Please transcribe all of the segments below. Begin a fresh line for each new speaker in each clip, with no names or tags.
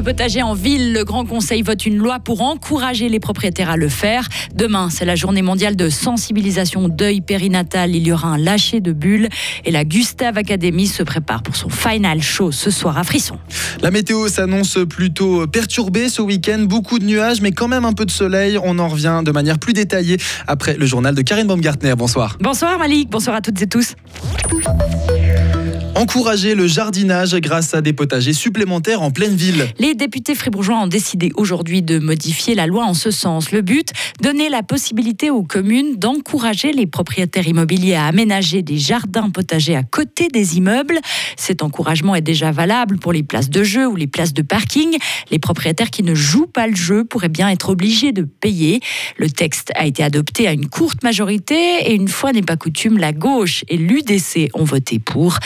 de potager en ville. Le Grand Conseil vote une loi pour encourager les propriétaires à le faire. Demain, c'est la journée mondiale de sensibilisation deuil périnatal. Il y aura un lâcher de bulles et la Gustave Academy se prépare pour son final show ce soir à Frisson.
La météo s'annonce plutôt perturbée ce week-end. Beaucoup de nuages, mais quand même un peu de soleil. On en revient de manière plus détaillée après le journal de Karine Baumgartner. Bonsoir.
Bonsoir Malik, bonsoir à toutes et tous.
Encourager le jardinage grâce à des potagers supplémentaires en pleine ville.
Les députés fribourgeois ont décidé aujourd'hui de modifier la loi en ce sens. Le but, donner la possibilité aux communes d'encourager les propriétaires immobiliers à aménager des jardins potagers à côté des immeubles. Cet encouragement est déjà valable pour les places de jeu ou les places de parking. Les propriétaires qui ne jouent pas le jeu pourraient bien être obligés de payer. Le texte a été adopté à une courte majorité et une fois n'est pas coutume, la gauche et l'UDC ont voté pour.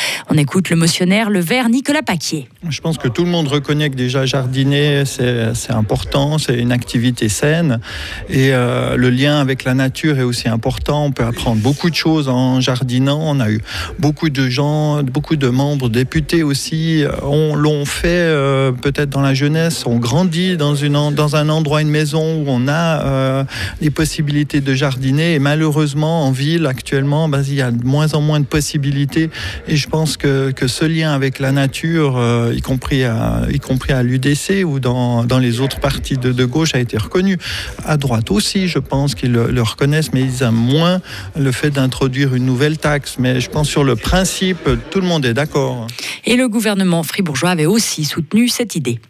Écoute le motionnaire, le vert Nicolas Paquier.
Je pense que tout le monde reconnaît que déjà jardiner, c'est important, c'est une activité saine. Et euh, le lien avec la nature est aussi important. On peut apprendre beaucoup de choses en jardinant. On a eu beaucoup de gens, beaucoup de membres, députés aussi, on l'ont fait euh, peut-être dans la jeunesse, on grandit dans, une, dans un endroit, une maison où on a euh, les possibilités de jardiner. Et malheureusement, en ville, actuellement, bah, il y a de moins en moins de possibilités. Et je pense que que, ce lien avec la nature, euh, y compris à, y compris à l'UDC ou dans, dans, les autres partis de, gauche, a été reconnu. À droite aussi, je pense qu'ils le, reconnaissent, mais ils aiment moins le fait d'introduire une nouvelle taxe. Mais je pense sur le principe, tout le monde est d'accord.
Et le gouvernement fribourgeois avait aussi soutenu cette idée.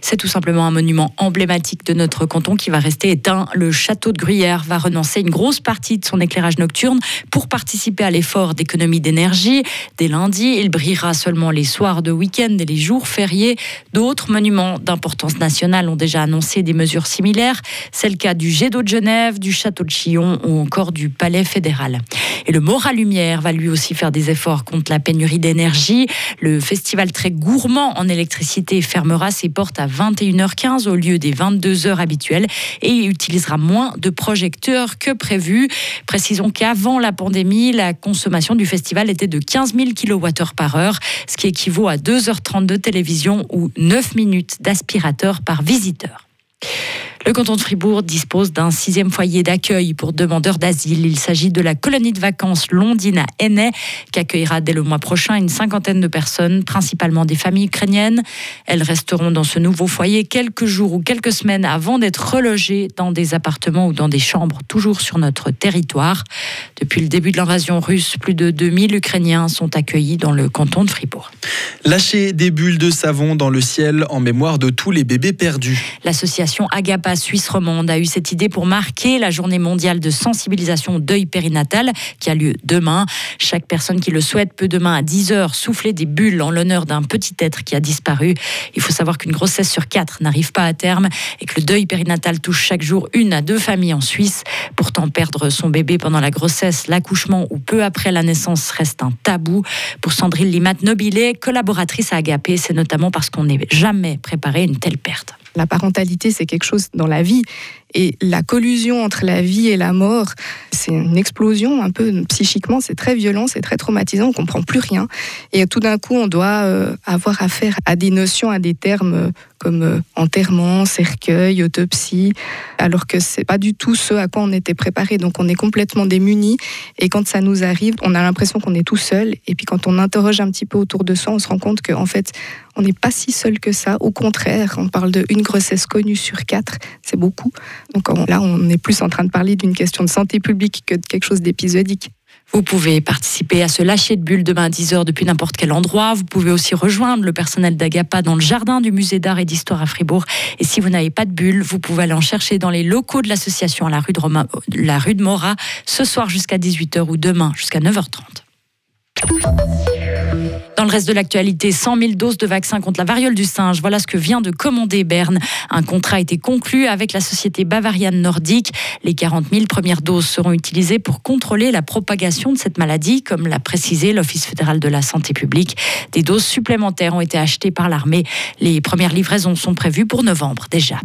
C'est tout simplement un monument emblématique de notre canton qui va rester éteint. Le château de Gruyère va renoncer une grosse partie de son éclairage nocturne pour participer à l'effort d'économie d'énergie. Dès lundi, il brillera seulement les soirs de week-end et les jours fériés. D'autres monuments d'importance nationale ont déjà annoncé des mesures similaires. C'est le cas du jet d'eau de Genève, du château de Chillon ou encore du Palais fédéral. Et le Mora Lumière va lui aussi faire des efforts contre la pénurie d'énergie. Le festival très gourmand en électricité fermera ses portes à 21h15 au lieu des 22h habituelles et utilisera moins de projecteurs que prévu. Précisons qu'avant la pandémie, la consommation du festival était de 15 000 kWh par heure, ce qui équivaut à 2h30 de télévision ou 9 minutes d'aspirateur par visiteur. Le canton de Fribourg dispose d'un sixième foyer d'accueil pour demandeurs d'asile. Il s'agit de la colonie de vacances Londine à Hennay, qui accueillera dès le mois prochain une cinquantaine de personnes, principalement des familles ukrainiennes. Elles resteront dans ce nouveau foyer quelques jours ou quelques semaines avant d'être relogées dans des appartements ou dans des chambres, toujours sur notre territoire. Depuis le début de l'invasion russe, plus de 2000 Ukrainiens sont accueillis dans le canton de Fribourg.
Lâcher des bulles de savon dans le ciel en mémoire de tous les bébés perdus.
L'association Agapa Suisse romande a eu cette idée pour marquer la journée mondiale de sensibilisation au deuil périnatal qui a lieu demain. Chaque personne qui le souhaite peut demain à 10h souffler des bulles en l'honneur d'un petit être qui a disparu. Il faut savoir qu'une grossesse sur quatre n'arrive pas à terme et que le deuil périnatal touche chaque jour une à deux familles en Suisse. Pourtant, perdre son bébé pendant la grossesse, l'accouchement ou peu après la naissance reste un tabou. Pour Sandrine Limat Nobilé, collaboratrice à Agapé, c'est notamment parce qu'on n'est jamais préparé à une telle perte.
La parentalité, c'est quelque chose dans la vie. Et la collusion entre la vie et la mort, c'est une explosion un peu psychiquement, c'est très violent, c'est très traumatisant, on comprend plus rien. Et tout d'un coup, on doit euh, avoir affaire à des notions, à des termes euh, comme euh, enterrement, cercueil, autopsie, alors que c'est pas du tout ce à quoi on était préparé. Donc on est complètement démunis. Et quand ça nous arrive, on a l'impression qu'on est tout seul. Et puis quand on interroge un petit peu autour de soi, on se rend compte qu'en fait, on n'est pas si seul que ça. Au contraire, on parle d'une grossesse connue sur quatre, c'est beaucoup. Donc là, on est plus en train de parler d'une question de santé publique que de quelque chose d'épisodique.
Vous pouvez participer à ce lâcher de bulles demain à 10h depuis n'importe quel endroit. Vous pouvez aussi rejoindre le personnel d'Agapa dans le jardin du musée d'art et d'histoire à Fribourg. Et si vous n'avez pas de bulles, vous pouvez aller en chercher dans les locaux de l'association à la rue de, la rue de Mora ce soir jusqu'à 18h ou demain jusqu'à 9h30. Dans le reste de l'actualité, 100 000 doses de vaccins contre la variole du singe. Voilà ce que vient de commander Berne. Un contrat a été conclu avec la société bavariane nordique. Les 40 000 premières doses seront utilisées pour contrôler la propagation de cette maladie, comme l'a précisé l'Office fédéral de la santé publique. Des doses supplémentaires ont été achetées par l'armée. Les premières livraisons sont prévues pour novembre déjà.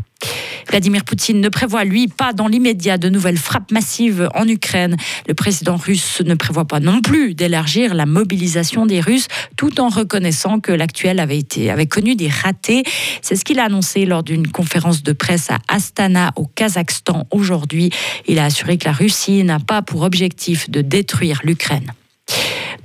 Vladimir Poutine ne prévoit, lui, pas dans l'immédiat de nouvelles frappes massives en Ukraine. Le président russe ne prévoit pas non plus d'élargir la mobilisation des Russes tout en reconnaissant que l'actuel avait, été, avait connu des ratés. C'est ce qu'il a annoncé lors d'une conférence de presse à Astana, au Kazakhstan, aujourd'hui. Il a assuré que la Russie n'a pas pour objectif de détruire l'Ukraine.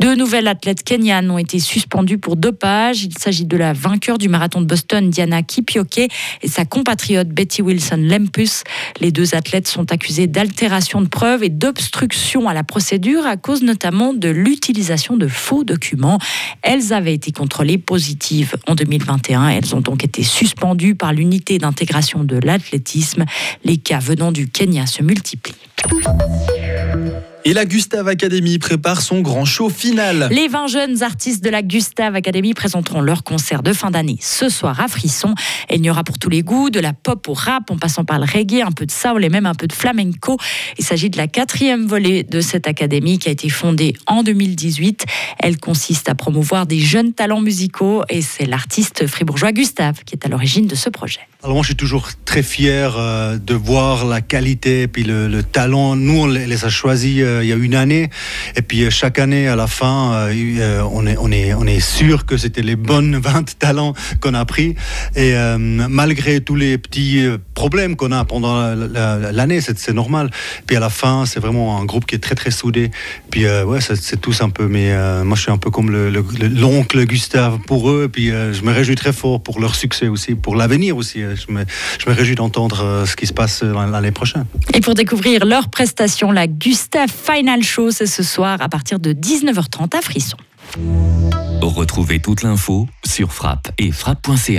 Deux nouvelles athlètes kenyanes ont été suspendues pour dopage. Il s'agit de la vainqueur du marathon de Boston, Diana Kipioke, et sa compatriote Betty Wilson Lempus. Les deux athlètes sont accusés d'altération de preuves et d'obstruction à la procédure à cause notamment de l'utilisation de faux documents. Elles avaient été contrôlées positives en 2021. Elles ont donc été suspendues par l'unité d'intégration de l'athlétisme. Les cas venant du Kenya se multiplient.
Et la Gustave Academy prépare son grand show final.
Les 20 jeunes artistes de la Gustave Academy présenteront leur concert de fin d'année ce soir à Frisson. Et il y aura pour tous les goûts, de la pop au rap, en passant par le reggae, un peu de soul et même un peu de flamenco. Il s'agit de la quatrième volée de cette académie qui a été fondée en 2018. Elle consiste à promouvoir des jeunes talents musicaux et c'est l'artiste fribourgeois Gustave qui est à l'origine de ce projet.
Alors moi je suis toujours très fier euh, de voir la qualité et puis le, le talent. Nous on les a choisis euh, il y a une année et puis euh, chaque année à la fin euh, euh, on, est, on, est, on est sûr que c'était les bonnes 20 talents qu'on a pris et euh, malgré tous les petits euh, problèmes qu'on a pendant l'année c'est normal. Puis à la fin c'est vraiment un groupe qui est très très soudé. Puis euh, ouais c'est tous un peu mais euh, moi je suis un peu comme l'oncle le, le, Gustave pour eux et puis euh, je me réjouis très fort pour leur succès aussi, pour l'avenir aussi je me, je me réjouis d'entendre euh, ce qui se passe l'année prochaine.
Et pour découvrir leur prestation, la Gustave Final Show, ce soir à partir de 19h30 à Frisson.
Retrouvez toute l'info sur frappe et frappe.ch.